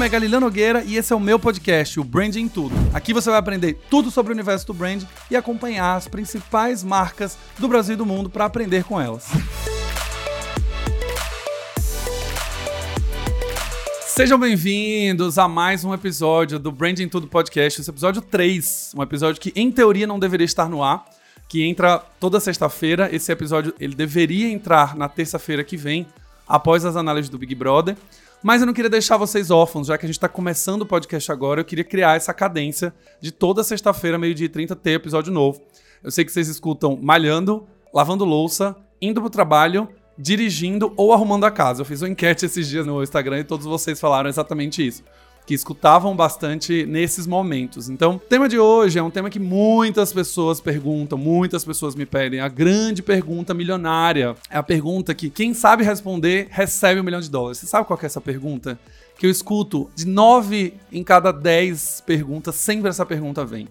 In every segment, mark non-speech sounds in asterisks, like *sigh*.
nome é Galileu Nogueira e esse é o meu podcast, o Branding Tudo. Aqui você vai aprender tudo sobre o universo do brand e acompanhar as principais marcas do Brasil e do mundo para aprender com elas. Sejam bem-vindos a mais um episódio do Branding Tudo Podcast, esse episódio 3, um episódio que em teoria não deveria estar no ar, que entra toda sexta-feira. Esse episódio ele deveria entrar na terça-feira que vem, após as análises do Big Brother. Mas eu não queria deixar vocês órfãos, já que a gente está começando o podcast agora, eu queria criar essa cadência de toda sexta-feira, meio-dia e 30, ter episódio novo. Eu sei que vocês escutam malhando, lavando louça, indo pro trabalho, dirigindo ou arrumando a casa. Eu fiz uma enquete esses dias no Instagram e todos vocês falaram exatamente isso que escutavam bastante nesses momentos. Então, o tema de hoje é um tema que muitas pessoas perguntam, muitas pessoas me pedem. A grande pergunta milionária é a pergunta que quem sabe responder recebe um milhão de dólares. Você sabe qual é essa pergunta? Que eu escuto de nove em cada dez perguntas, sempre essa pergunta vem.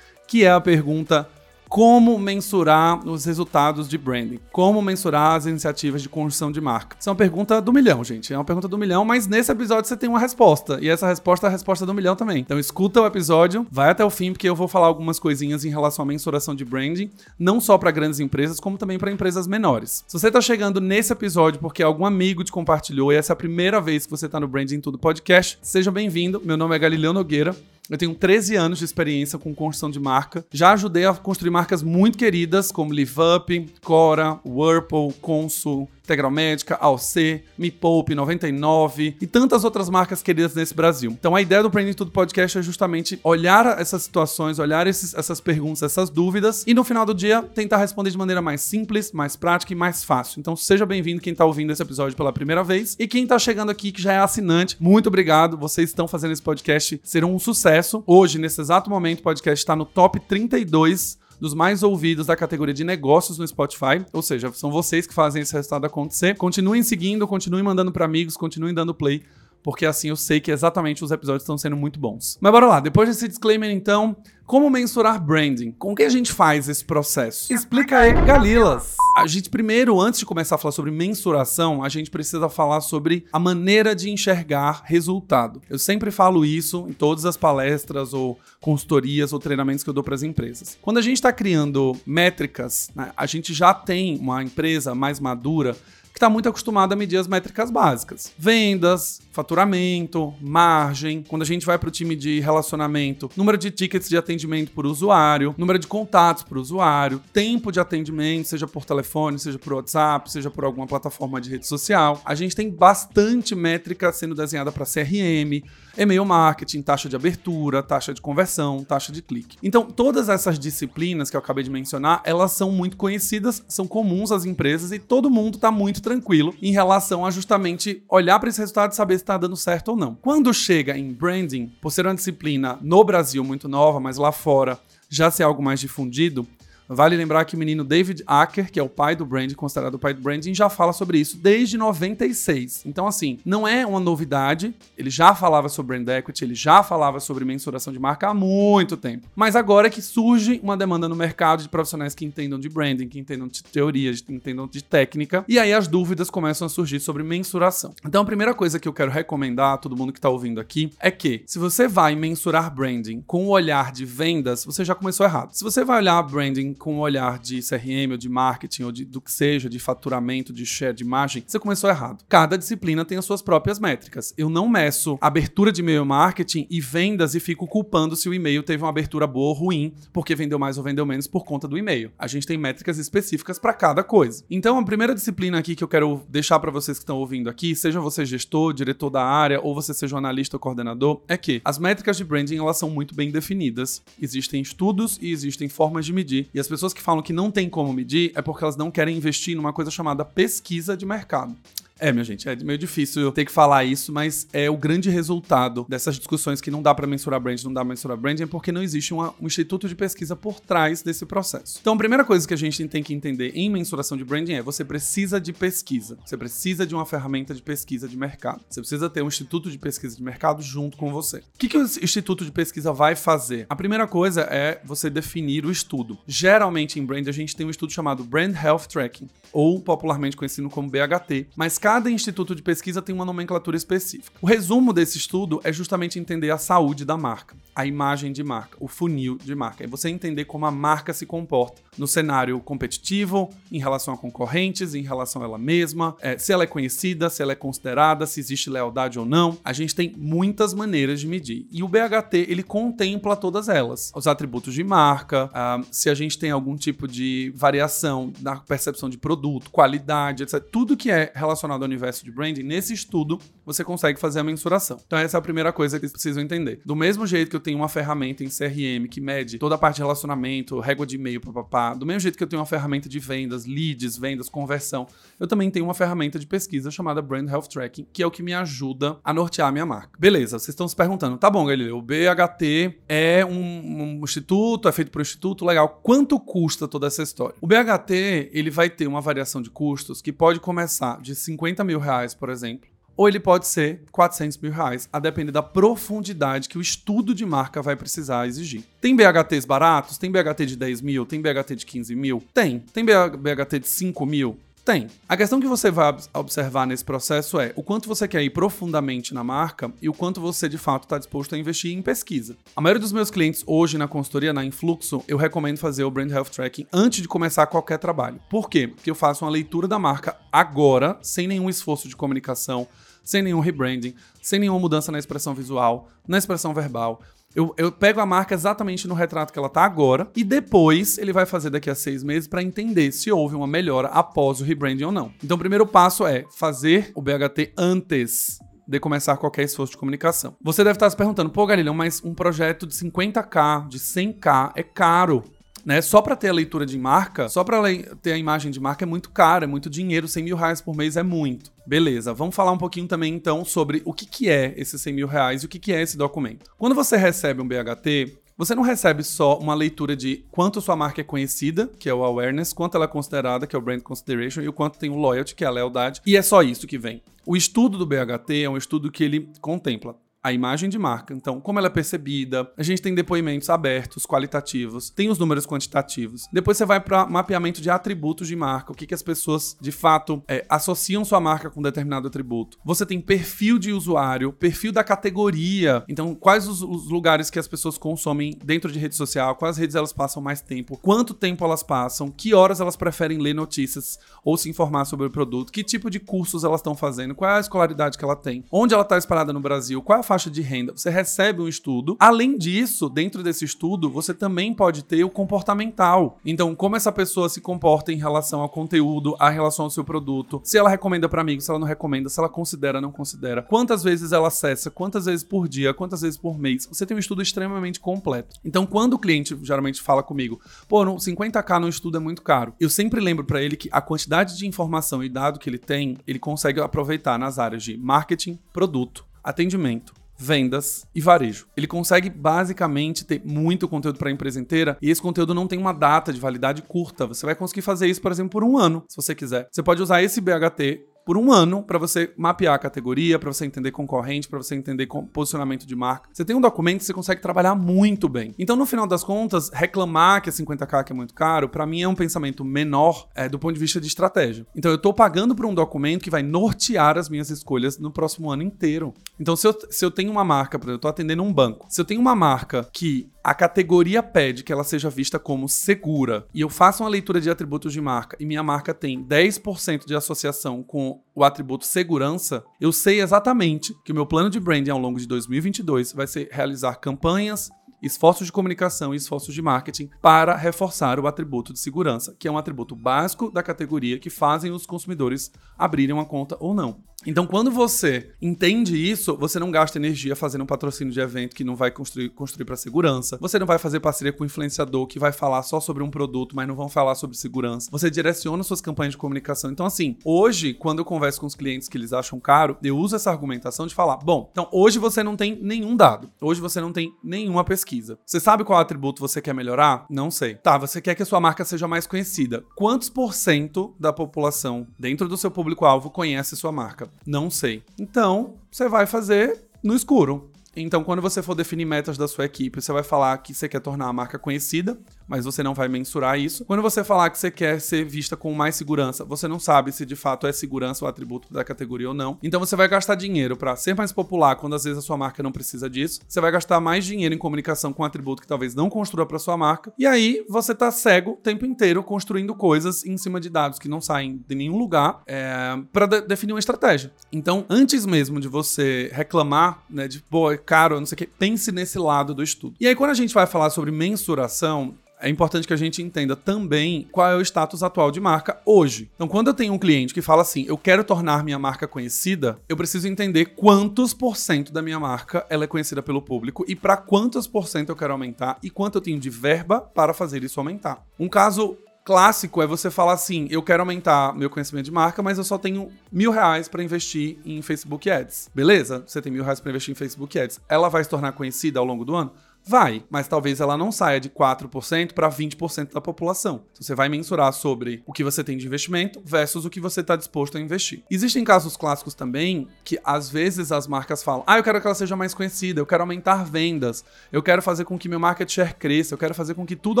Que é a pergunta como mensurar os resultados de branding? Como mensurar as iniciativas de construção de marca? Isso é uma pergunta do milhão, gente. É uma pergunta do milhão, mas nesse episódio você tem uma resposta. E essa resposta é a resposta do milhão também. Então escuta o episódio, vai até o fim, porque eu vou falar algumas coisinhas em relação à mensuração de branding, não só para grandes empresas, como também para empresas menores. Se você está chegando nesse episódio porque algum amigo te compartilhou e essa é a primeira vez que você está no Branding Tudo Podcast, seja bem-vindo. Meu nome é Galileu Nogueira. Eu tenho 13 anos de experiência com construção de marca. Já ajudei a construir marcas muito queridas como Live Up, Cora, Whirlpool, Consul, Integral Médica, Alce, Me Poupe 99 e tantas outras marcas queridas nesse Brasil. Então a ideia do Branding Tudo Podcast é justamente olhar essas situações, olhar esses, essas perguntas, essas dúvidas e no final do dia tentar responder de maneira mais simples, mais prática e mais fácil. Então seja bem-vindo quem está ouvindo esse episódio pela primeira vez e quem está chegando aqui que já é assinante, muito obrigado. Vocês estão fazendo esse podcast ser um sucesso. Hoje, nesse exato momento, o podcast está no top 32 dos mais ouvidos da categoria de negócios no Spotify. Ou seja, são vocês que fazem esse resultado acontecer. Continuem seguindo, continuem mandando para amigos, continuem dando play porque assim eu sei que exatamente os episódios estão sendo muito bons. Mas bora lá, depois desse disclaimer então, como mensurar branding? Com que a gente faz esse processo? Explica aí, Galilas. A gente primeiro, antes de começar a falar sobre mensuração, a gente precisa falar sobre a maneira de enxergar resultado. Eu sempre falo isso em todas as palestras ou consultorias ou treinamentos que eu dou para as empresas. Quando a gente está criando métricas, né, a gente já tem uma empresa mais madura está muito acostumado a medir as métricas básicas. Vendas, faturamento, margem. Quando a gente vai para o time de relacionamento, número de tickets de atendimento por usuário, número de contatos por usuário, tempo de atendimento, seja por telefone, seja por WhatsApp, seja por alguma plataforma de rede social. A gente tem bastante métrica sendo desenhada para CRM, e-mail marketing, taxa de abertura, taxa de conversão, taxa de clique. Então, todas essas disciplinas que eu acabei de mencionar, elas são muito conhecidas, são comuns às empresas e todo mundo está muito tranquilo em relação a justamente olhar para esse resultado e saber se está dando certo ou não. Quando chega em branding, por ser uma disciplina no Brasil muito nova, mas lá fora já ser algo mais difundido, Vale lembrar que o menino David Acker, que é o pai do branding, considerado o pai do branding, já fala sobre isso desde 96. Então, assim, não é uma novidade. Ele já falava sobre brand equity, ele já falava sobre mensuração de marca há muito tempo. Mas agora é que surge uma demanda no mercado de profissionais que entendam de branding, que entendam de teoria, que entendam de técnica. E aí as dúvidas começam a surgir sobre mensuração. Então, a primeira coisa que eu quero recomendar a todo mundo que está ouvindo aqui é que, se você vai mensurar branding com o olhar de vendas, você já começou errado. Se você vai olhar branding com um olhar de CRM ou de marketing ou de, do que seja, de faturamento, de share, de margem, você começou errado. Cada disciplina tem as suas próprias métricas. Eu não meço abertura de e-mail marketing e vendas e fico culpando se o e-mail teve uma abertura boa ou ruim, porque vendeu mais ou vendeu menos por conta do e-mail. A gente tem métricas específicas para cada coisa. Então, a primeira disciplina aqui que eu quero deixar para vocês que estão ouvindo aqui, seja você gestor, diretor da área ou você seja analista ou coordenador, é que as métricas de branding elas são muito bem definidas. Existem estudos e existem formas de medir e as pessoas que falam que não tem como medir é porque elas não querem investir numa coisa chamada pesquisa de mercado. É, minha gente, é meio difícil eu ter que falar isso, mas é o grande resultado dessas discussões que não dá para mensurar brand, não dá pra mensurar brand, é porque não existe uma, um instituto de pesquisa por trás desse processo. Então, a primeira coisa que a gente tem que entender em mensuração de branding é você precisa de pesquisa. Você precisa de uma ferramenta de pesquisa de mercado. Você precisa ter um instituto de pesquisa de mercado junto com você. O que, que o instituto de pesquisa vai fazer? A primeira coisa é você definir o estudo. Geralmente em brand a gente tem um estudo chamado Brand Health Tracking, ou popularmente conhecido como BHT, mas cada instituto de pesquisa tem uma nomenclatura específica. O resumo desse estudo é justamente entender a saúde da marca, a imagem de marca, o funil de marca. É você entender como a marca se comporta no cenário competitivo, em relação a concorrentes, em relação a ela mesma, é, se ela é conhecida, se ela é considerada, se existe lealdade ou não. A gente tem muitas maneiras de medir. E o BHT, ele contempla todas elas. Os atributos de marca, ah, se a gente tem algum tipo de variação na percepção de produto, qualidade, etc. Tudo que é relacionado ao universo de branding, nesse estudo você consegue fazer a mensuração. Então essa é a primeira coisa que vocês precisam entender. Do mesmo jeito que eu tenho uma ferramenta em CRM que mede toda a parte de relacionamento, régua de e-mail, papapá, do mesmo jeito que eu tenho uma ferramenta de vendas, leads, vendas, conversão, eu também tenho uma ferramenta de pesquisa chamada Brand Health Tracking, que é o que me ajuda a nortear a minha marca. Beleza, vocês estão se perguntando, tá bom, Galileu, o BHT é um, um instituto, é feito por um instituto, legal. Quanto custa toda essa história? O BHT, ele vai ter uma variação de custos que pode começar de 50 mil reais, por exemplo, ou ele pode ser 400 mil reais, a depender da profundidade que o estudo de marca vai precisar exigir. Tem BHTs baratos? Tem BHT de 10 mil? Tem BHT de 15 mil? Tem. Tem BHT de 5 mil? Tem. A questão que você vai observar nesse processo é o quanto você quer ir profundamente na marca e o quanto você de fato está disposto a investir em pesquisa. A maioria dos meus clientes hoje na consultoria, na Influxo, eu recomendo fazer o Brand Health Tracking antes de começar qualquer trabalho. Por quê? Porque eu faço uma leitura da marca agora, sem nenhum esforço de comunicação, sem nenhum rebranding, sem nenhuma mudança na expressão visual, na expressão verbal. Eu, eu, pego a marca exatamente no retrato que ela tá agora e depois ele vai fazer daqui a seis meses para entender se houve uma melhora após o rebranding ou não. Então, o primeiro passo é fazer o BHT antes de começar qualquer esforço de comunicação. Você deve estar se perguntando, pô, Galileu, mas um projeto de 50k, de 100k é caro né? Só para ter a leitura de marca, só para ter a imagem de marca é muito caro, é muito dinheiro, 100 mil reais por mês é muito. Beleza, vamos falar um pouquinho também então sobre o que, que é esses 100 mil reais e o que, que é esse documento. Quando você recebe um BHT, você não recebe só uma leitura de quanto sua marca é conhecida, que é o awareness, quanto ela é considerada, que é o brand consideration, e o quanto tem o loyalty, que é a lealdade, e é só isso que vem. O estudo do BHT é um estudo que ele contempla a imagem de marca. Então, como ela é percebida, a gente tem depoimentos abertos, qualitativos, tem os números quantitativos. Depois você vai para mapeamento de atributos de marca, o que, que as pessoas de fato é, associam sua marca com determinado atributo. Você tem perfil de usuário, perfil da categoria. Então, quais os, os lugares que as pessoas consomem dentro de rede social, quais redes elas passam mais tempo, quanto tempo elas passam, que horas elas preferem ler notícias ou se informar sobre o produto, que tipo de cursos elas estão fazendo, qual é a escolaridade que ela tem, onde ela está espalhada no Brasil, qual é a faixa de renda, você recebe um estudo. Além disso, dentro desse estudo, você também pode ter o comportamental. Então, como essa pessoa se comporta em relação ao conteúdo, a relação ao seu produto, se ela recomenda para amigos, se ela não recomenda, se ela considera, não considera, quantas vezes ela acessa, quantas vezes por dia, quantas vezes por mês. Você tem um estudo extremamente completo. Então, quando o cliente geralmente fala comigo, pô, 50k no estudo é muito caro, eu sempre lembro para ele que a quantidade de informação e dado que ele tem, ele consegue aproveitar nas áreas de marketing, produto, atendimento, vendas e varejo. Ele consegue basicamente ter muito conteúdo para a empresa inteira e esse conteúdo não tem uma data de validade curta. Você vai conseguir fazer isso, por exemplo, por um ano, se você quiser. Você pode usar esse BHT por um ano para você mapear a categoria, para você entender concorrente, para você entender posicionamento de marca. Você tem um documento que você consegue trabalhar muito bem. Então, no final das contas, reclamar que é 50k que é muito caro, para mim é um pensamento menor é, do ponto de vista de estratégia. Então, eu estou pagando por um documento que vai nortear as minhas escolhas no próximo ano inteiro. Então, se eu, se eu tenho uma marca, por exemplo, eu estou atendendo um banco, se eu tenho uma marca que a categoria pede que ela seja vista como segura e eu faço uma leitura de atributos de marca e minha marca tem 10% de associação com o atributo segurança, eu sei exatamente que o meu plano de branding ao longo de 2022 vai ser realizar campanhas, esforços de comunicação e esforços de marketing para reforçar o atributo de segurança, que é um atributo básico da categoria que fazem os consumidores abrirem uma conta ou não. Então, quando você entende isso, você não gasta energia fazendo um patrocínio de evento que não vai construir, construir para segurança. Você não vai fazer parceria com um influenciador que vai falar só sobre um produto, mas não vão falar sobre segurança. Você direciona suas campanhas de comunicação. Então, assim, hoje, quando eu converso com os clientes que eles acham caro, eu uso essa argumentação de falar: bom, então hoje você não tem nenhum dado. Hoje você não tem nenhuma pesquisa. Você sabe qual atributo você quer melhorar? Não sei. Tá, você quer que a sua marca seja mais conhecida. Quantos por cento da população dentro do seu público-alvo conhece sua marca? Não sei. Então, você vai fazer no escuro. Então, quando você for definir metas da sua equipe, você vai falar que você quer tornar a marca conhecida, mas você não vai mensurar isso. Quando você falar que você quer ser vista com mais segurança, você não sabe se de fato é segurança o atributo da categoria ou não. Então você vai gastar dinheiro para ser mais popular quando às vezes a sua marca não precisa disso. Você vai gastar mais dinheiro em comunicação com um atributo que talvez não construa para sua marca. E aí você tá cego o tempo inteiro construindo coisas em cima de dados que não saem de nenhum lugar é, para de definir uma estratégia. Então, antes mesmo de você reclamar, né, de pô, é caro, não sei o que, pense nesse lado do estudo. E aí, quando a gente vai falar sobre mensuração, é importante que a gente entenda também qual é o status atual de marca hoje. Então, quando eu tenho um cliente que fala assim, eu quero tornar minha marca conhecida, eu preciso entender quantos por cento da minha marca ela é conhecida pelo público e para quantos por cento eu quero aumentar e quanto eu tenho de verba para fazer isso aumentar. Um caso clássico é você falar assim: eu quero aumentar meu conhecimento de marca, mas eu só tenho mil reais para investir em Facebook Ads. Beleza? Você tem mil reais para investir em Facebook Ads. Ela vai se tornar conhecida ao longo do ano? Vai, mas talvez ela não saia de 4% para 20% da população. Então, você vai mensurar sobre o que você tem de investimento versus o que você está disposto a investir. Existem casos clássicos também que às vezes as marcas falam: ah, eu quero que ela seja mais conhecida, eu quero aumentar vendas, eu quero fazer com que meu market share cresça, eu quero fazer com que tudo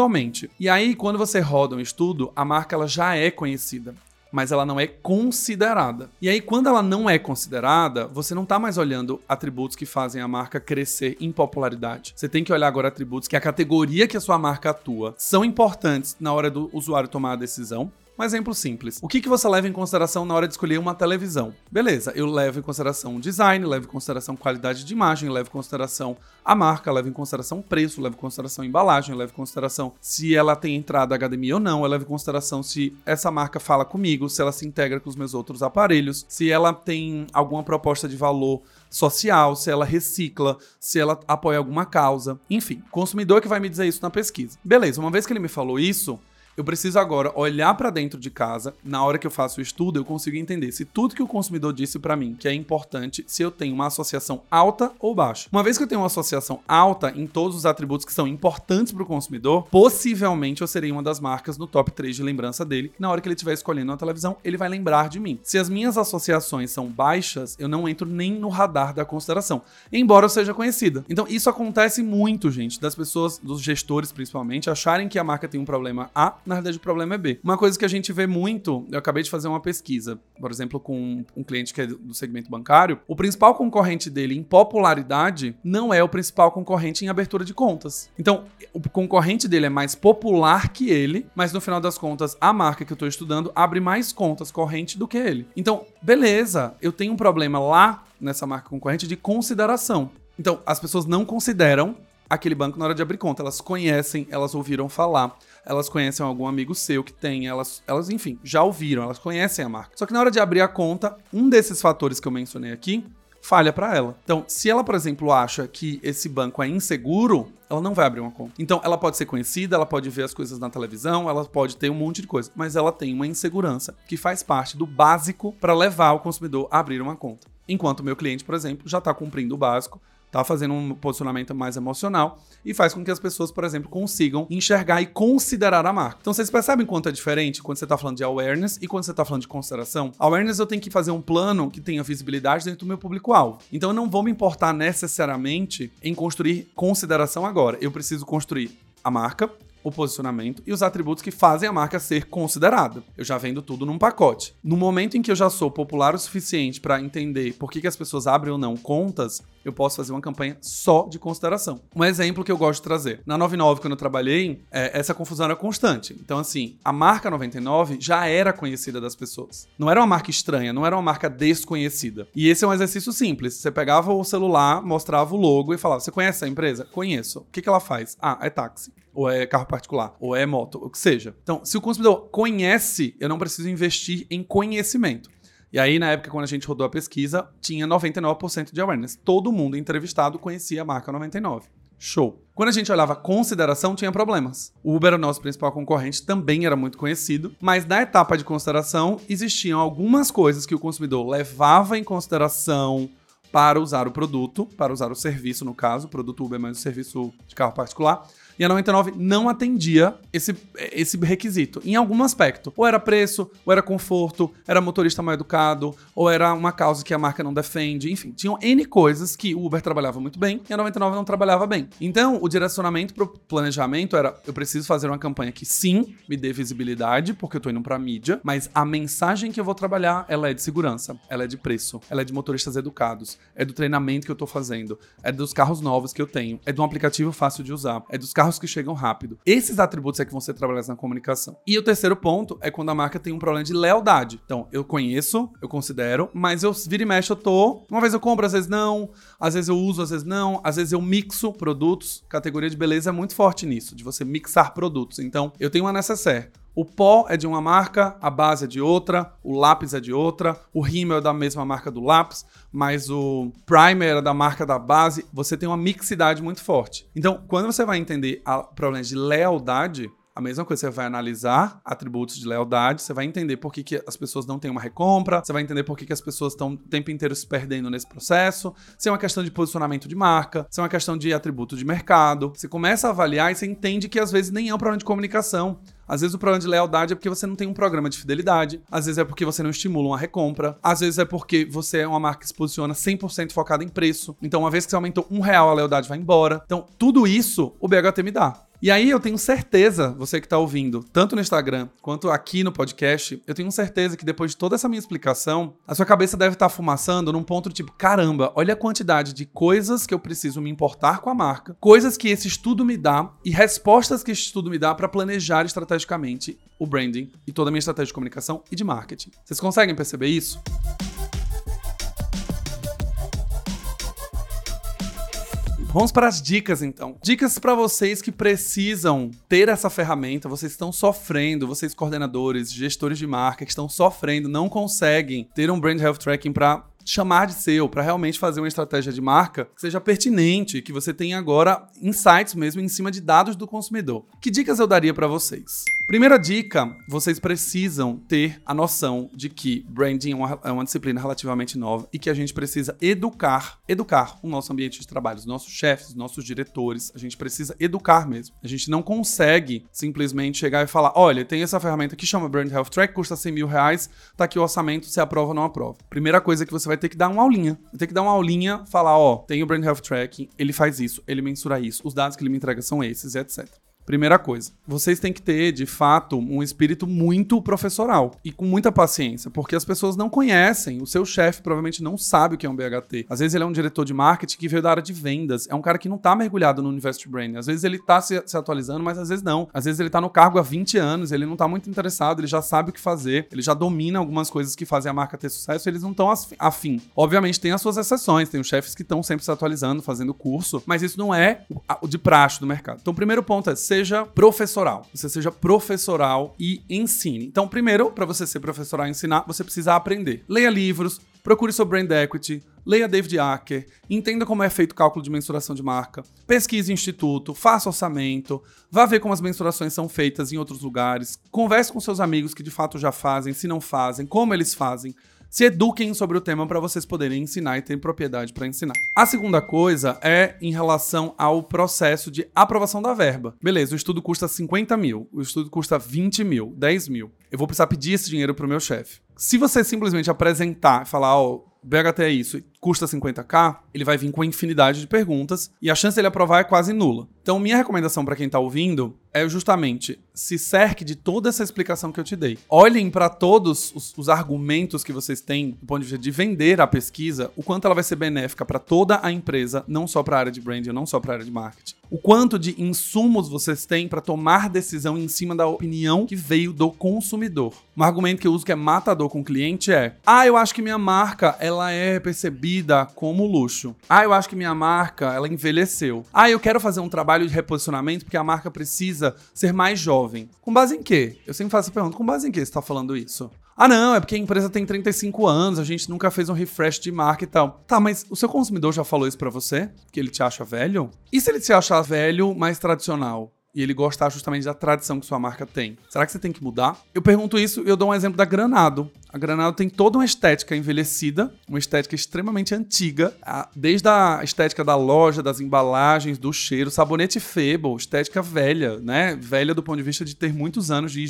aumente. E aí, quando você roda um estudo, a marca ela já é conhecida mas ela não é considerada. E aí, quando ela não é considerada, você não está mais olhando atributos que fazem a marca crescer em popularidade. Você tem que olhar agora atributos que a categoria que a sua marca atua são importantes na hora do usuário tomar a decisão um exemplo simples. O que, que você leva em consideração na hora de escolher uma televisão? Beleza, eu levo em consideração o design, levo em consideração qualidade de imagem, levo em consideração a marca, levo em consideração o preço, levo em consideração a embalagem, levo em consideração se ela tem entrada HDMI ou não, eu levo em consideração se essa marca fala comigo, se ela se integra com os meus outros aparelhos, se ela tem alguma proposta de valor social, se ela recicla, se ela apoia alguma causa. Enfim, consumidor que vai me dizer isso na pesquisa. Beleza, uma vez que ele me falou isso, eu preciso agora olhar para dentro de casa, na hora que eu faço o estudo, eu consigo entender se tudo que o consumidor disse para mim que é importante, se eu tenho uma associação alta ou baixa. Uma vez que eu tenho uma associação alta em todos os atributos que são importantes para o consumidor, possivelmente eu serei uma das marcas no top 3 de lembrança dele. Na hora que ele estiver escolhendo uma televisão, ele vai lembrar de mim. Se as minhas associações são baixas, eu não entro nem no radar da consideração, embora eu seja conhecida. Então isso acontece muito, gente, das pessoas, dos gestores principalmente, acharem que a marca tem um problema A na verdade o problema é B. Uma coisa que a gente vê muito, eu acabei de fazer uma pesquisa, por exemplo, com um cliente que é do segmento bancário, o principal concorrente dele em popularidade não é o principal concorrente em abertura de contas. Então, o concorrente dele é mais popular que ele, mas no final das contas, a marca que eu estou estudando abre mais contas corrente do que ele. Então, beleza, eu tenho um problema lá nessa marca concorrente de consideração. Então, as pessoas não consideram aquele banco na hora de abrir conta. Elas conhecem, elas ouviram falar elas conhecem algum amigo seu que tem, elas, elas, enfim, já ouviram, elas conhecem a marca. Só que na hora de abrir a conta, um desses fatores que eu mencionei aqui falha para ela. Então, se ela, por exemplo, acha que esse banco é inseguro, ela não vai abrir uma conta. Então, ela pode ser conhecida, ela pode ver as coisas na televisão, ela pode ter um monte de coisa, mas ela tem uma insegurança que faz parte do básico para levar o consumidor a abrir uma conta. Enquanto o meu cliente, por exemplo, já está cumprindo o básico, tá fazendo um posicionamento mais emocional e faz com que as pessoas, por exemplo, consigam enxergar e considerar a marca. Então vocês percebem quanto é diferente quando você está falando de awareness e quando você está falando de consideração? Awareness eu tenho que fazer um plano que tenha visibilidade dentro do meu público-alvo. Então eu não vou me importar necessariamente em construir consideração agora. Eu preciso construir a marca, o posicionamento e os atributos que fazem a marca ser considerada. Eu já vendo tudo num pacote. No momento em que eu já sou popular o suficiente para entender por que, que as pessoas abrem ou não contas, eu posso fazer uma campanha só de consideração. Um exemplo que eu gosto de trazer. Na 99, quando eu trabalhei, é, essa confusão era constante. Então, assim, a marca 99 já era conhecida das pessoas. Não era uma marca estranha, não era uma marca desconhecida. E esse é um exercício simples. Você pegava o celular, mostrava o logo e falava: Você conhece a empresa? Conheço. O que, que ela faz? Ah, é táxi ou é carro particular, ou é moto, o que seja. Então, se o consumidor conhece, eu não preciso investir em conhecimento. E aí, na época, quando a gente rodou a pesquisa, tinha 99% de awareness. Todo mundo entrevistado conhecia a marca 99. Show. Quando a gente olhava consideração, tinha problemas. O Uber, o nosso principal concorrente, também era muito conhecido, mas na etapa de consideração existiam algumas coisas que o consumidor levava em consideração para usar o produto, para usar o serviço, no caso, produto Uber mais o serviço de carro particular, E a 99 não atendia esse, esse requisito, em algum aspecto. Ou era preço, ou era conforto, era motorista mal educado, ou era uma causa que a marca não defende, enfim, tinham N coisas que o Uber trabalhava muito bem e a 99 não trabalhava bem. Então, o direcionamento pro planejamento era: eu preciso fazer uma campanha que sim me dê visibilidade, porque eu tô indo pra mídia, mas a mensagem que eu vou trabalhar, ela é de segurança, ela é de preço, ela é de motoristas educados, é do treinamento que eu tô fazendo, é dos carros novos que eu tenho, é de um aplicativo fácil de usar, é dos carros que chegam rápido. Esses atributos é que vão ser trabalhados na comunicação. E o terceiro ponto é quando a marca tem um problema de lealdade. Então, eu conheço, eu considero, mas eu vira e mexe, eu tô. Uma vez eu compro, às vezes não, às vezes eu uso, às vezes não, às vezes eu mixo produtos. Categoria de beleza é muito forte nisso, de você mixar produtos. Então, eu tenho uma necessaire. O pó é de uma marca, a base é de outra, o lápis é de outra, o rímel é da mesma marca do lápis, mas o primer é da marca da base. Você tem uma mixidade muito forte. Então, quando você vai entender a problema de lealdade, a mesma coisa, você vai analisar atributos de lealdade, você vai entender por que, que as pessoas não têm uma recompra, você vai entender por que, que as pessoas estão o tempo inteiro se perdendo nesse processo, se é uma questão de posicionamento de marca, se é uma questão de atributo de mercado. Você começa a avaliar e você entende que às vezes nem é um problema de comunicação. Às vezes o problema de lealdade é porque você não tem um programa de fidelidade, às vezes é porque você não estimula uma recompra, às vezes é porque você é uma marca que se posiciona 100% focada em preço. Então, uma vez que você aumentou um real, a lealdade vai embora. Então, tudo isso o BHT me dá. E aí eu tenho certeza, você que está ouvindo, tanto no Instagram quanto aqui no podcast, eu tenho certeza que depois de toda essa minha explicação, a sua cabeça deve estar tá fumaçando num ponto tipo, caramba, olha a quantidade de coisas que eu preciso me importar com a marca, coisas que esse estudo me dá e respostas que esse estudo me dá para planejar estrategicamente o branding e toda a minha estratégia de comunicação e de marketing. Vocês conseguem perceber isso? Vamos para as dicas então. Dicas para vocês que precisam ter essa ferramenta, vocês estão sofrendo, vocês coordenadores, gestores de marca que estão sofrendo, não conseguem ter um brand health tracking para chamar de seu, para realmente fazer uma estratégia de marca que seja pertinente, que você tenha agora insights mesmo em cima de dados do consumidor. Que dicas eu daria para vocês? Primeira dica, vocês precisam ter a noção de que branding é uma, é uma, disciplina relativamente nova e que a gente precisa educar, educar o nosso ambiente de trabalho, os nossos chefes, os nossos diretores. A gente precisa educar mesmo. A gente não consegue simplesmente chegar e falar: olha, tem essa ferramenta que chama Brand Health Track, custa 100 mil reais, tá aqui o orçamento, se aprova ou não aprova. Primeira coisa que você vai ter que dar uma aulinha. Vai ter que dar uma aulinha, falar: ó, tem o Brand Health Tracking, ele faz isso, ele mensura isso, os dados que ele me entrega são esses, etc. Primeira coisa, vocês têm que ter, de fato, um espírito muito professoral e com muita paciência, porque as pessoas não conhecem. O seu chefe provavelmente não sabe o que é um BHT. Às vezes ele é um diretor de marketing que veio da área de vendas, é um cara que não tá mergulhado no universo de branding. Às vezes ele tá se, se, atualizando, mas às vezes não. Às vezes ele tá no cargo há 20 anos, ele não tá muito interessado, ele já sabe o que fazer, ele já domina algumas coisas que fazem a marca ter sucesso, eles não estão afim. Obviamente tem as suas exceções, tem os chefes que estão sempre se atualizando, fazendo curso, mas isso não é o de praxe do mercado. Então o primeiro ponto é, seja professoral. Você seja professoral e ensine. Então, primeiro, para você ser professoral e ensinar, você precisa aprender. Leia livros, procure sobre brand equity, leia David Acker, entenda como é feito o cálculo de mensuração de marca, pesquise instituto, faça orçamento, vá ver como as mensurações são feitas em outros lugares, converse com seus amigos que de fato já fazem, se não fazem, como eles fazem se eduquem sobre o tema para vocês poderem ensinar e ter propriedade para ensinar. A segunda coisa é em relação ao processo de aprovação da verba. Beleza, o estudo custa 50 mil, o estudo custa 20 mil, 10 mil. Eu vou precisar pedir esse dinheiro para o meu chefe. Se você simplesmente apresentar e falar, ó, oh, BHT é isso, custa 50k, ele vai vir com infinidade de perguntas e a chance dele aprovar é quase nula. Então, minha recomendação para quem está ouvindo é justamente se cerque de toda essa explicação que eu te dei. Olhem para todos os, os, argumentos que vocês têm do ponto de vista de vender a pesquisa, o quanto ela vai ser benéfica para toda a empresa, não só para a área de branding, não só para a área de marketing. O quanto de insumos vocês têm para tomar decisão em cima da opinião que veio do consumidor. Um argumento que eu uso que é matador com o cliente é: "Ah, eu acho que minha marca ela é percebida como luxo. Ah, eu acho que minha marca ela envelheceu. Ah, eu quero fazer um trabalho de reposicionamento porque a marca precisa ser mais jovem. Com base em quê? Eu sempre faço essa pergunta: com base em quê você está falando isso? Ah, não, é porque a empresa tem 35 anos, a gente nunca fez um refresh de marca e tal. Tá, mas o seu consumidor já falou isso para você? Que ele te acha velho? E se ele te achar velho, mais tradicional? E ele gostar justamente da tradição que sua marca tem. Será que você tem que mudar? Eu pergunto isso e eu dou um exemplo da Granado. A Granado tem toda uma estética envelhecida, uma estética extremamente antiga, desde a estética da loja, das embalagens, do cheiro, sabonete Febo, estética velha, né? Velha do ponto de vista de ter muitos anos de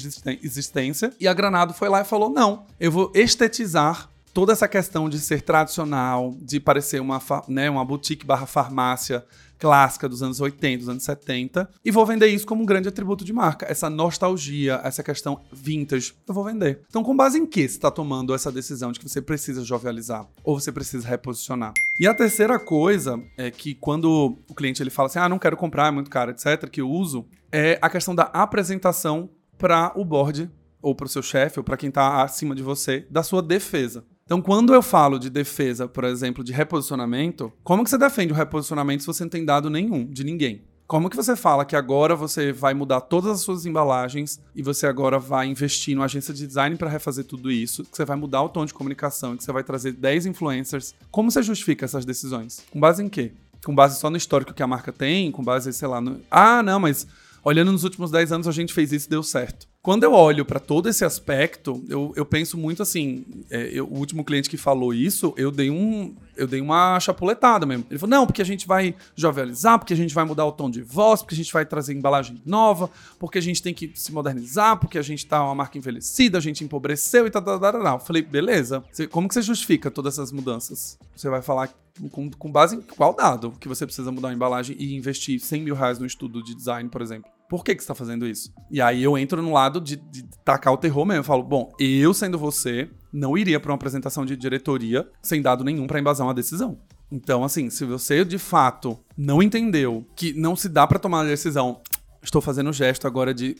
existência. E a Granado foi lá e falou: não, eu vou estetizar toda essa questão de ser tradicional, de parecer uma, né, uma boutique barra farmácia clássica dos anos 80, dos anos 70, e vou vender isso como um grande atributo de marca. Essa nostalgia, essa questão vintage, eu vou vender. Então, com base em que você está tomando essa decisão de que você precisa jovializar ou você precisa reposicionar? E a terceira coisa é que quando o cliente ele fala assim, ah, não quero comprar, é muito caro, etc., que eu uso, é a questão da apresentação para o board ou para o seu chefe ou para quem está acima de você da sua defesa. Então, quando eu falo de defesa, por exemplo, de reposicionamento, como que você defende o reposicionamento se você não tem dado nenhum de ninguém? Como que você fala que agora você vai mudar todas as suas embalagens e você agora vai investir numa agência de design para refazer tudo isso, que você vai mudar o tom de comunicação, que você vai trazer 10 influencers? Como você justifica essas decisões? Com base em quê? Com base só no histórico que a marca tem, com base, sei lá, no... Ah, não, mas olhando nos últimos 10 anos a gente fez isso e deu certo. Quando eu olho para todo esse aspecto, eu, eu penso muito assim. É, eu, o último cliente que falou isso, eu dei um, eu dei uma chapuletada mesmo. Ele falou: não, porque a gente vai jovializar, porque a gente vai mudar o tom de voz, porque a gente vai trazer embalagem nova, porque a gente tem que se modernizar, porque a gente tá uma marca envelhecida, a gente empobreceu e tal, tal, tal, tal. Eu falei, beleza. Você, como que você justifica todas essas mudanças? Você vai falar com, com base em qual dado que você precisa mudar a embalagem e investir 100 mil reais no estudo de design, por exemplo? Por que, que você está fazendo isso? E aí eu entro no lado de, de tacar o terror mesmo. Eu falo, bom, eu sendo você, não iria para uma apresentação de diretoria sem dado nenhum para embasar uma decisão. Então, assim, se você de fato não entendeu que não se dá para tomar a decisão, estou fazendo o gesto agora de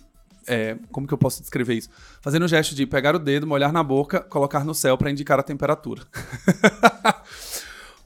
é, como que eu posso descrever isso? Fazendo o gesto de pegar o dedo, molhar na boca, colocar no céu para indicar a temperatura. *laughs*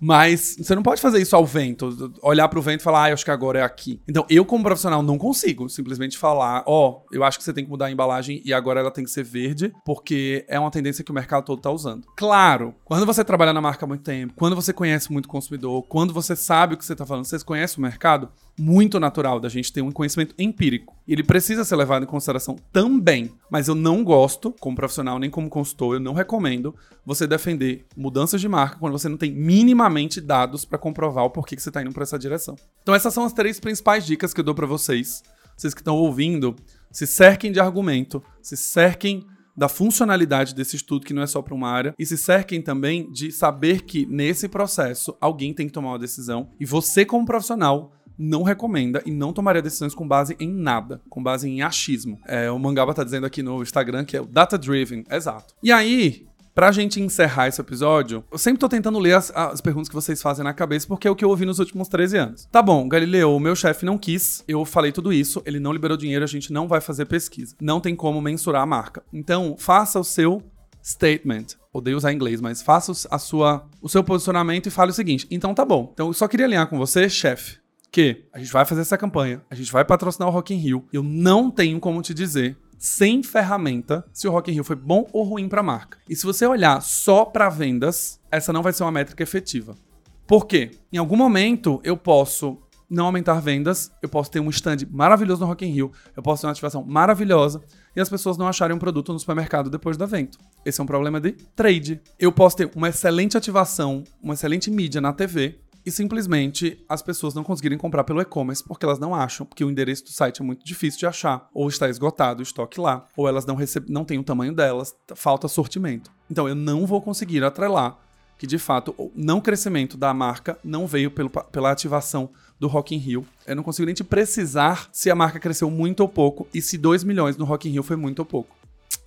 Mas você não pode fazer isso ao vento, olhar para o vento e falar, ah, eu acho que agora é aqui. Então, eu, como profissional, não consigo simplesmente falar, ó, oh, eu acho que você tem que mudar a embalagem e agora ela tem que ser verde, porque é uma tendência que o mercado todo está usando. Claro, quando você trabalha na marca há muito tempo, quando você conhece muito consumidor, quando você sabe o que você está falando, você conhece o mercado, muito natural da gente ter um conhecimento empírico. Ele precisa ser levado em consideração também. Mas eu não gosto, como profissional nem como consultor, eu não recomendo você defender mudanças de marca quando você não tem minimamente dados para comprovar o porquê que você está indo para essa direção. Então essas são as três principais dicas que eu dou para vocês. Vocês que estão ouvindo, se cerquem de argumento, se cerquem da funcionalidade desse estudo, que não é só para uma área, e se cerquem também de saber que nesse processo alguém tem que tomar uma decisão e você, como profissional, não recomenda e não tomaria decisões com base em nada, com base em achismo. É, o Mangaba tá dizendo aqui no Instagram que é o data driven, exato. E aí, Pra gente encerrar esse episódio, eu sempre tô tentando ler as, as, perguntas que vocês fazem na cabeça, porque é o que eu ouvi nos últimos 13 anos. Tá bom, Galileu, o meu chefe não quis, eu falei tudo isso, ele não liberou dinheiro, a gente não vai fazer pesquisa. Não tem como mensurar a marca. Então, faça o seu statement. Odeio usar inglês, mas faça a sua, o seu posicionamento e fale o seguinte. Então tá bom. Então eu só queria alinhar com você, chefe que a gente vai fazer essa campanha, a gente vai patrocinar o Rock in Rio. Eu não tenho como te dizer sem ferramenta se o Rock in Rio foi bom ou ruim para a marca. E se você olhar só para vendas, essa não vai ser uma métrica efetiva. Por quê? Em algum momento eu posso não aumentar vendas, eu posso ter um stand maravilhoso no Rock in Rio, eu posso ter uma ativação maravilhosa e as pessoas não acharem um produto no supermercado depois do evento. Esse é um problema de trade. Eu posso ter uma excelente ativação, uma excelente mídia na TV, e simplesmente as pessoas não conseguirem comprar pelo e-commerce porque elas não acham, porque o endereço do site é muito difícil de achar, ou está esgotado o estoque lá, ou elas não, recebem, não têm o tamanho delas, falta sortimento. Então eu não vou conseguir atrelar que de fato o não crescimento da marca não veio pelo, pela ativação do Rock in Rio. Eu não consigo nem te precisar se a marca cresceu muito ou pouco e se 2 milhões no Rock in Rio foi muito ou pouco.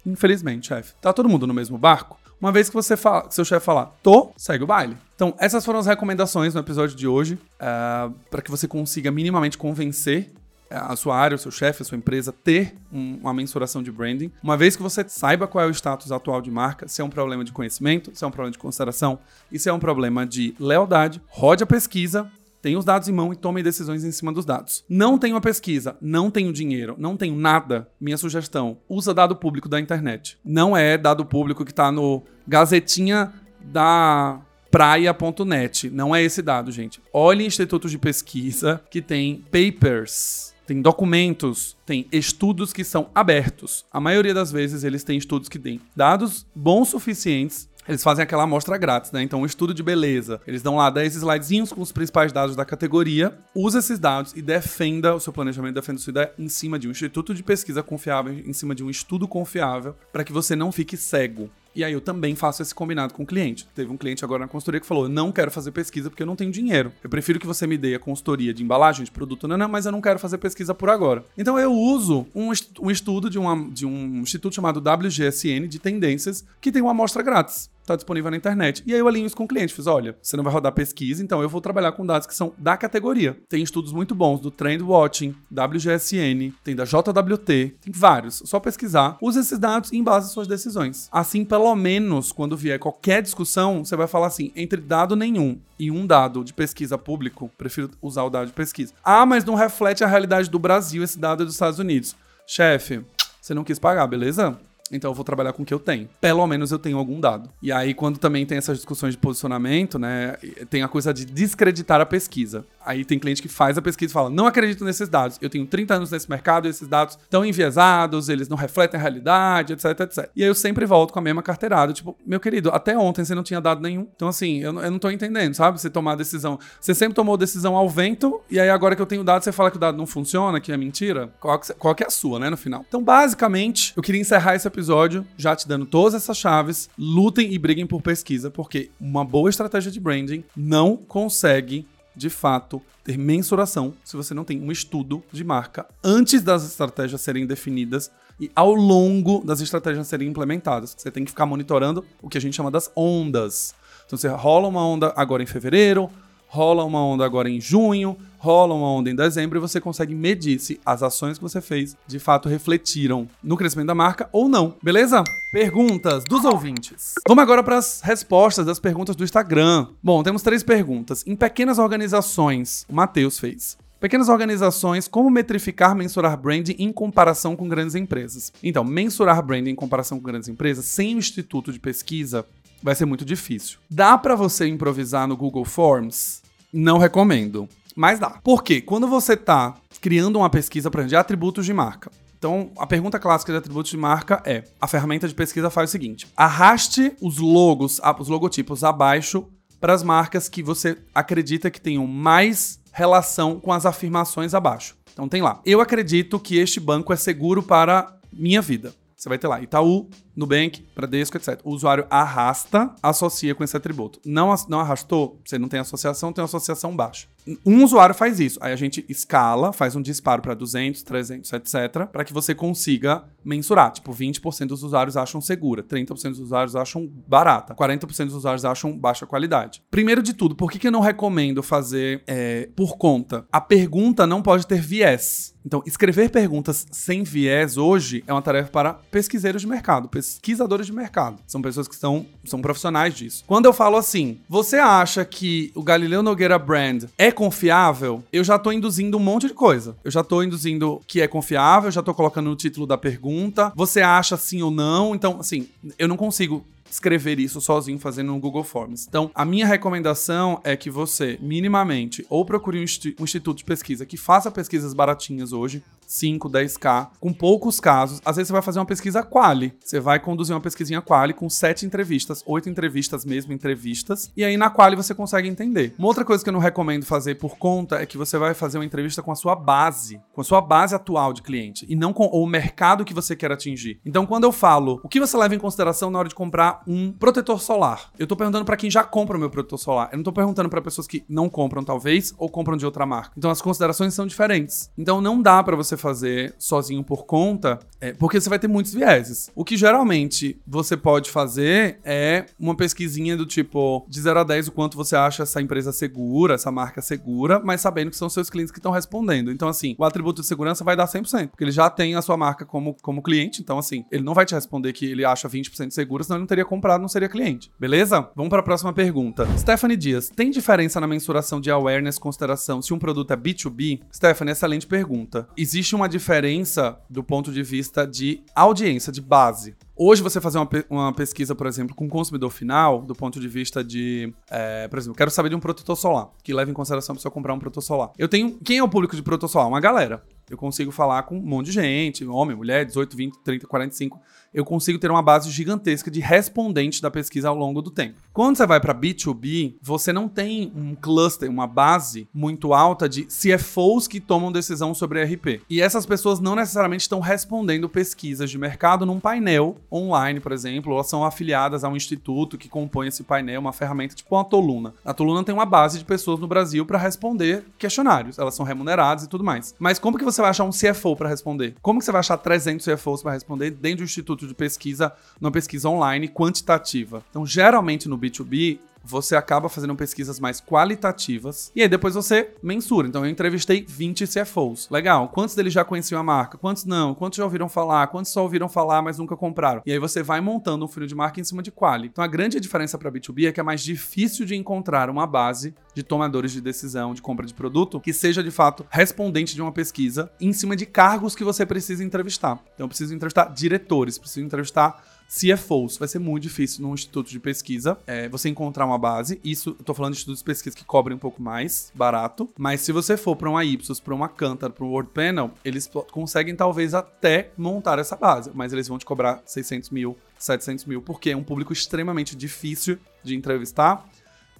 Infelizmente, chefe. Tá todo mundo no mesmo barco? Uma vez que você fala, que seu chefe falar, tô, segue o baile. Então, essas foram as recomendações no episódio de hoje, uh, eh, para que você consiga minimamente convencer eh, a sua área, o seu chefe, a sua empresa ter um, uma mensuração de branding. Uma vez que você saiba qual é o status atual de marca, se é um problema de conhecimento, se é um problema de consideração e se é um problema de lealdade, rode a pesquisa, tenha os dados em mão e tome decisões em cima dos dados. Não tenho a pesquisa, não tenho dinheiro, não tenho nada. Minha sugestão: usa dado público da internet. Não é dado público que está no gazetinha da praia.net. Não é esse dado, gente. Olhe institutos de pesquisa que tem papers tem documentos, tem estudos que são abertos. A maioria das vezes eles têm estudos que têm dados bons suficientes eles fazem aquela amostra grátis, né? Então, um estudo de beleza. Eles dão lá 10 slidezinhos com os principais dados da categoria. Usa esses dados e defenda o seu planejamento, defenda sua ideia em cima de um instituto de pesquisa confiável, em cima de um estudo confiável, para que você não fique cego. E aí eu também faço esse combinado com o cliente. Teve um cliente agora na consultoria que falou: não quero fazer pesquisa porque eu não tenho dinheiro. Eu prefiro que você me dê a consultoria de embalagem, de produto, não, não, mas eu não quero fazer pesquisa por agora. Então eu uso um, um estudo de, uma, de um instituto chamado WGSN de tendências que tem uma amostra grátis está disponível na internet. E aí eu alinho isso com o cliente, fiz, olha, você não vai rodar pesquisa, então eu vou trabalhar com dados que são da categoria. Tem estudos muito bons do Trend Watching, WGSN, tem da JWT, tem vários. Só pesquisar, use esses dados e embase suas decisões. Assim, pelo menos, quando vier qualquer discussão, você vai falar assim, entre dado nenhum e um dado de pesquisa público, prefiro usar o dado de pesquisa. Ah, mas não reflete a realidade do Brasil, esse dado é dos Estados Unidos. Chefe, você não quis pagar, beleza? Então eu vou trabalhar com o que eu tenho. Pelo menos eu tenho algum dado. E aí, quando também tem essas discussões de posicionamento, né? Tem a coisa de descreditar a pesquisa. Aí tem cliente que faz a pesquisa e fala: não acredito nesses dados. Eu tenho 30 anos nesse mercado esses dados estão enviesados, eles não refletem a realidade, etc, etc. E aí eu sempre volto com a mesma carteirada. Tipo, meu querido, até ontem você não tinha dado nenhum. Então, assim, eu, eu não tô entendendo, sabe? Você tomar decisão. Você sempre tomou decisão ao vento, e aí agora que eu tenho dado, você fala que o dado não funciona, que é mentira. Qual que, qual que é a sua, né, no final? Então, basicamente, eu queria encerrar esse episódio já te dando todas essas chaves. Lutem e briguem por pesquisa, porque uma boa estratégia de branding não consegue de fato, ter mensuração se você não tem um estudo de marca antes das estratégias serem definidas e ao longo das estratégias serem implementadas. Você tem que ficar monitorando o que a gente chama das ondas. Então você rola uma onda agora em fevereiro, rola uma onda agora em junho, rola uma onda em dezembro e você consegue medir se as ações que você fez de fato refletiram no crescimento da marca ou não, beleza? Perguntas dos ouvintes. Vamos agora para as respostas das perguntas do Instagram. Bom, temos três perguntas. Em pequenas organizações, o Matheus fez. Pequenas organizações, como metrificar, mensurar branding em comparação com grandes empresas? Então, mensurar branding em comparação com grandes empresas, sem o instituto de pesquisa, vai ser muito difícil. Dá para você improvisar no Google Forms? Não recomendo. Mas dá. Por quê? Quando você está criando uma pesquisa, por exemplo, de atributos de marca, então, a pergunta clássica de atributos de marca é: a ferramenta de pesquisa faz o seguinte: arraste os logos, os logotipos abaixo para as marcas que você acredita que tenham mais relação com as afirmações abaixo. Então tem lá. Eu acredito que este banco é seguro para minha vida. Você vai ter lá Itaú, Nubank, Bradesco, etc. O usuário arrasta, associa com esse atributo. Não, não arrastou, você não tem associação, tem associação baixa. Um usuário faz isso. Aí a gente escala, faz um disparo para 200, 300, etc. para que você consiga mensurar. Tipo, 20% dos usuários acham segura, 30% dos usuários acham barata, 40% dos usuários acham baixa qualidade. Primeiro de tudo, por que, que eu não recomendo fazer é, por conta? A pergunta não pode ter viés. Então, escrever perguntas sem viés hoje é uma tarefa para pesquiseiros de mercado, pesquisadores de mercado. São pessoas que estão, são profissionais disso. Quando eu falo assim, você acha que o Galileu Nogueira Brand é confiável? Eu já estou induzindo um monte de coisa. Eu já estou induzindo que é confiável, já estou colocando no título da pergunta. Você acha sim ou não? Então, assim, eu não consigo escrever isso sozinho fazendo no Google Forms. Então, a minha recomendação é que você, minimamente, ou procure um instituto de pesquisa que faça pesquisas baratinhas hoje, 5, 10k, com poucos casos. Às vezes você vai fazer uma pesquisa quali. Você vai conduzir uma pesquisinha quali com sete entrevistas, oito entrevistas mesmo, entrevistas. E aí na quali você consegue entender. Uma outra coisa que eu não recomendo fazer por conta é que você vai fazer uma entrevista com a sua base, com a sua base atual de cliente, e não com o mercado que você quer atingir. Então, quando eu falo o que você leva em consideração na hora de comprar um protetor solar, eu tô perguntando para quem já compra o meu protetor solar. Eu não tô perguntando para pessoas que não compram, talvez, ou compram de outra marca. Então, as considerações são diferentes. Então, não dá para você fazer sozinho por conta, é, porque você vai ter muitos vieses. O que geralmente você pode fazer é uma pesquisinha do tipo de 0 a 10 o quanto você acha essa empresa segura, essa marca segura, mas sabendo que são seus clientes que estão respondendo. Então, assim, o atributo de segurança vai dar 100%, porque ele já tem a sua marca como, como cliente. Então, assim, ele não vai te responder que ele acha 20% seguro, senão ele não teria comprado, não seria cliente. Beleza? Vamos para a próxima pergunta. Stephanie Dias, tem diferença na mensuração de awareness consideração se um produto é B2B? Stephanie, excelente pergunta. Existe existe uma diferença do ponto de vista de audiência, de base. Hoje, você fazer uma, uma pesquisa, por exemplo, com o consumidor final, do ponto de vista de, é, por exemplo, quero saber de um protetor solar, que leva em consideração a pessoa comprar um protetor solar. Eu tenho. Quem é o público de protetor solar? Uma galera. Eu consigo falar com um monte de gente, homem, mulher, 18, 20, 30, 45. Eu consigo ter uma base gigantesca de respondentes da pesquisa ao longo do tempo. Quando você vai para B2B, você não tem um cluster, uma base muito alta de CFOs que tomam decisão sobre RP. E essas pessoas não necessariamente estão respondendo pesquisas de mercado num painel online, por exemplo, ou são afiliadas a um instituto que compõe esse painel, uma ferramenta tipo a Toluna. A Toluna tem uma base de pessoas no Brasil para responder questionários. Elas são remuneradas e tudo mais. Mas como que você vai achar um CFO para responder? Como que você vai achar 300 CFOs para responder dentro do instituto de pesquisa, numa pesquisa online quantitativa? Então, geralmente no B2B, você acaba fazendo pesquisas mais qualitativas e aí depois você mensura. Então eu entrevistei 20 CFOs. Legal. Quantos deles já conheciam a marca? Quantos não? Quantos já ouviram falar? Quantos só ouviram falar, mas nunca compraram? E aí você vai montando um funil de marca em cima de quali. Então a grande diferença para B2B é que é mais difícil de encontrar uma base de tomadores de decisão de compra de produto que seja de fato respondente de uma pesquisa em cima de cargos que você precisa entrevistar. Então eu preciso entrevistar diretores, preciso entrevistar CFOs. Vai ser muito difícil num instituto de pesquisa é, você encontrar uma base. Isso, eu tô falando de institutos de pesquisa que cobrem um pouco mais barato. Mas se você for para uma Ipsos, para uma Kantar, para um Word Panel, eles conseguem talvez até montar essa base. Mas eles vão te cobrar 600 mil, 700 mil, porque é um público extremamente difícil de entrevistar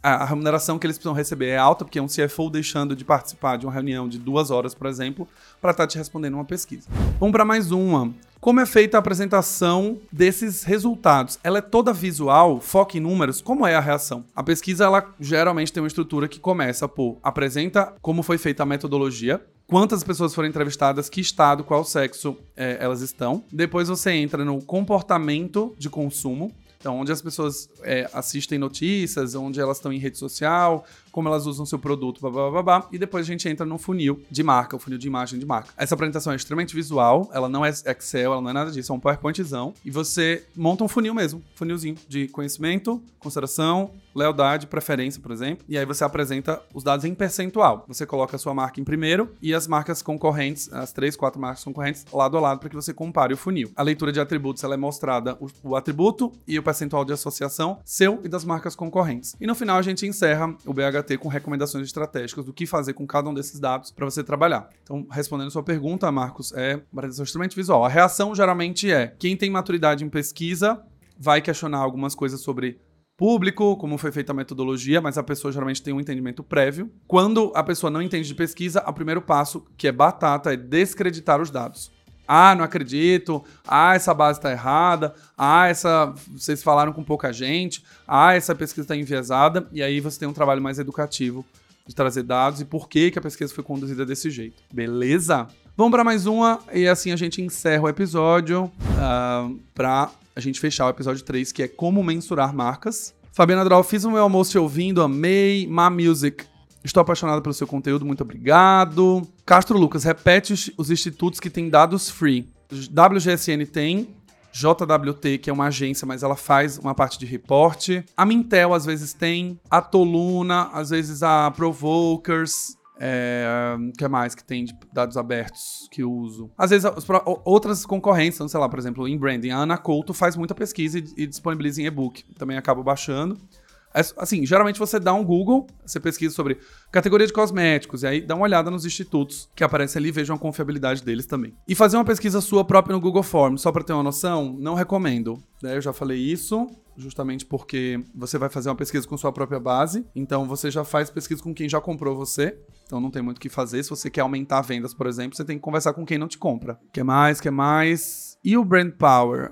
a, remuneração que eles precisam receber é alta, porque é um CFO deixando de participar de uma reunião de duas horas, por exemplo, para estar tá te respondendo uma pesquisa. Vamos para mais uma. Como é feita a apresentação desses resultados? Ela é toda visual, foca em números? Como é a reação? A pesquisa, ela geralmente tem uma estrutura que começa por apresenta como foi feita a metodologia, quantas pessoas foram entrevistadas, que estado, qual sexo é, elas estão. Depois você entra no comportamento de consumo, então, onde as pessoas é, assistem notícias, onde elas estão em rede social, como elas usam seu produto, blá, blá, blá, e depois a gente entra no funil de marca, o funil de imagem de marca. Essa apresentação é extremamente visual, ela não é Excel, ela não é nada disso, é um PowerPointzão, e você monta um funil mesmo, funilzinho de conhecimento, consideração, lealdade, preferência, por exemplo, e aí você apresenta os dados em percentual. Você coloca a sua marca em primeiro e as marcas concorrentes, as três, quatro marcas concorrentes, lado a lado para que você compare o funil. A leitura de atributos ela é mostrada o, o atributo e o percentual de associação seu e das marcas concorrentes. E no final a gente encerra o BHT com recomendações estratégicas do que fazer com cada um desses dados para você trabalhar. Então, respondendo sua pergunta, Marcos, é apresentação extremamente visual. A reação geralmente é quem tem maturidade em pesquisa vai questionar algumas coisas sobre público, como foi feita a metodologia, mas a pessoa geralmente tem um entendimento prévio. Quando a pessoa não entende de pesquisa, o primeiro passo, que é batata, é descreditar os dados. Ah, não acredito. Ah, essa base está errada. Ah, essa vocês falaram com pouca gente. Ah, essa pesquisa está enviesada. E aí você tem um trabalho mais educativo de trazer dados e por que, que a pesquisa foi conduzida desse jeito. Beleza? Vamos para mais uma e assim a gente encerra o episódio uh, ah, para a gente fechar o episódio 3, que é como mensurar marcas. Fabiana Dral, fiz o meu almoço te ouvindo, amei. Ma Music, Estou apaixonado pelo seu conteúdo, muito obrigado. Castro Lucas, repete os institutos que têm dados free. WGSN tem, JWT, que é uma agência, mas ela faz uma parte de reporte. A Mintel às vezes tem, a Toluna, às vezes a Provokers. É, que mais que tem de dados abertos que uso? Às vezes as, outras concorrentes, então, sei lá, por exemplo, em branding, a Ana Couto faz muita pesquisa e, e disponibiliza em e-book. Também acabo baixando. É, assim, geralmente você dá um Google, você pesquisa sobre categoria de cosméticos, e aí dá uma olhada nos institutos que aparecem ali e vejam a confiabilidade deles também. E fazer uma pesquisa sua própria no Google Forms, só para ter uma noção, não recomendo. Né? Eu já falei isso, justamente porque você vai fazer uma pesquisa com sua própria base, então você já faz pesquisa com quem já comprou você, então não tem muito o que fazer. Se você quer aumentar vendas, por exemplo, você tem que conversar com quem não te compra. Quer mais, quer mais? E o Brand Power?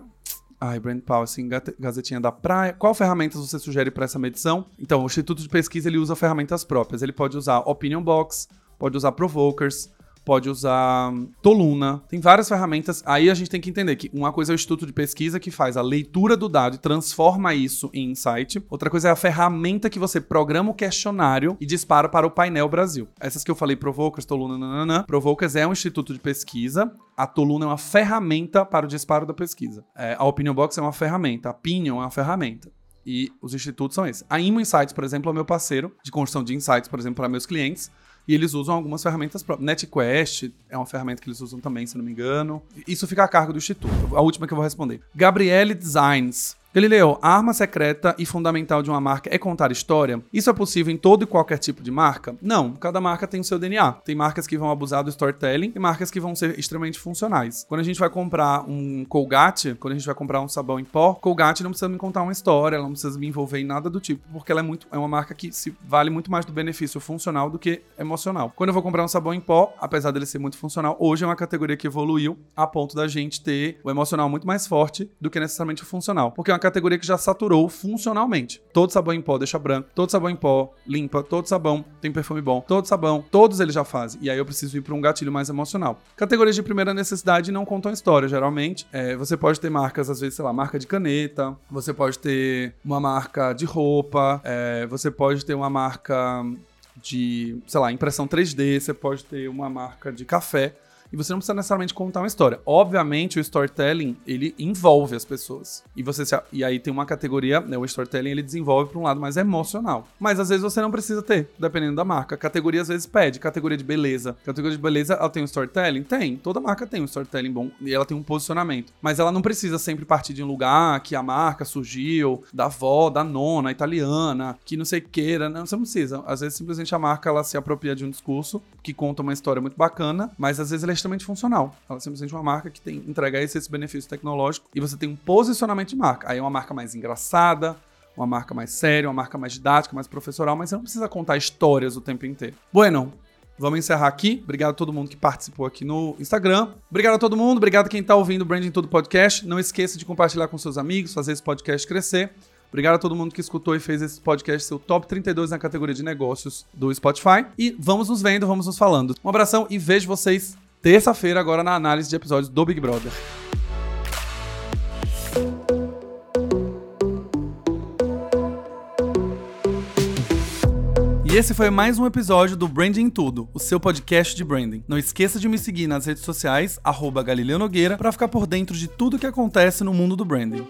Ai, Brand Policy, Gazetinha da Praia. Qual ferramentas você sugere para essa medição? Então, o Instituto de Pesquisa ele usa ferramentas próprias. Ele pode usar Opinion Box, pode usar Provokers, pode usar Toluna, tem várias ferramentas. Aí a gente tem que entender que uma coisa é o instituto de pesquisa que faz a leitura do dado e transforma isso em insight. Outra coisa é a ferramenta que você programa o questionário e dispara para o painel Brasil. Essas que eu falei, Provokers, Toluna, nananã. Provokers é um instituto de pesquisa. A Toluna é uma ferramenta para o disparo da pesquisa. É, a Opinion Box é uma ferramenta. A Pinion é uma ferramenta. E os institutos são esses. A Imo Insights, por exemplo, é o meu parceiro de construção de insights, por exemplo, para meus clientes. E eles usam algumas ferramentas próprias. NetQuest é uma ferramenta que eles usam também, se não me engano. Isso fica a cargo do Instituto. A última que eu vou responder. Gabriele Designs. Galileu, a arma secreta e fundamental de uma marca é contar história? Isso é possível em todo e qualquer tipo de marca? Não, cada marca tem o seu DNA. Tem marcas que vão abusar do storytelling e marcas que vão ser extremamente funcionais. Quando a gente vai comprar um Colgate, quando a gente vai comprar um sabão em pó, Colgate não precisa me contar uma história, ela não precisa me envolver em nada do tipo, porque ela é muito é uma marca que se vale muito mais do benefício funcional do que emocional. Quando eu vou comprar um sabão em pó, apesar dele ser muito funcional, hoje é uma categoria que evoluiu a ponto da gente ter o emocional muito mais forte do que necessariamente o funcional, porque é uma categoria que já saturou funcionalmente. Todo sabão em pó deixa branco, todo sabão em pó limpa, todo sabão tem perfume bom, todo sabão, todos eles já fazem. E aí eu preciso ir para um gatilho mais emocional. Categorias de primeira necessidade não contam história, geralmente. É, você pode ter marcas, às vezes, sei lá, marca de caneta, você pode ter uma marca de roupa, é, você pode ter uma marca de, sei lá, impressão 3D, você pode ter uma marca de café e você não precisa necessariamente contar uma história. Obviamente, o storytelling, ele envolve as pessoas. E você se, e aí tem uma categoria, né, o storytelling ele desenvolve para um lado mais emocional. Mas às vezes você não precisa ter, dependendo da marca. Categoria às vezes pede, categoria de beleza. Categoria de beleza, ela tem um storytelling? Tem. Toda marca tem um storytelling bom e ela tem um posicionamento. Mas ela não precisa sempre partir de um lugar que a marca surgiu, da avó, da nona, italiana, que não sei queira. Não, você não precisa. Às vezes simplesmente a marca ela se apropria de um discurso que conta uma história muito bacana, mas às vezes ela é funcional. Ela é simplesmente uma marca que tem entrega esse, esse benefício tecnológico e você tem um posicionamento de marca. Aí é uma marca mais engraçada, uma marca mais séria, uma marca mais didática, mais professoral, mas você não precisa contar histórias o tempo inteiro. Bueno, Vamos encerrar aqui. Obrigado a todo mundo que participou aqui no Instagram. Obrigado a todo mundo. Obrigado a quem está ouvindo o Branding Tudo Podcast. Não esqueça de compartilhar com seus amigos, fazer esse podcast crescer. Obrigado a todo mundo que escutou e fez esse podcast seu top 32 na categoria de negócios do Spotify. E vamos nos vendo, vamos nos falando. Um abração e vejo vocês terça-feira, agora na análise de episódios do Big Brother. E esse foi mais um episódio do Branding Tudo, o seu podcast de branding. Não esqueça de me seguir nas redes sociais, arroba Galileu Nogueira, para ficar por dentro de tudo que acontece no mundo do branding.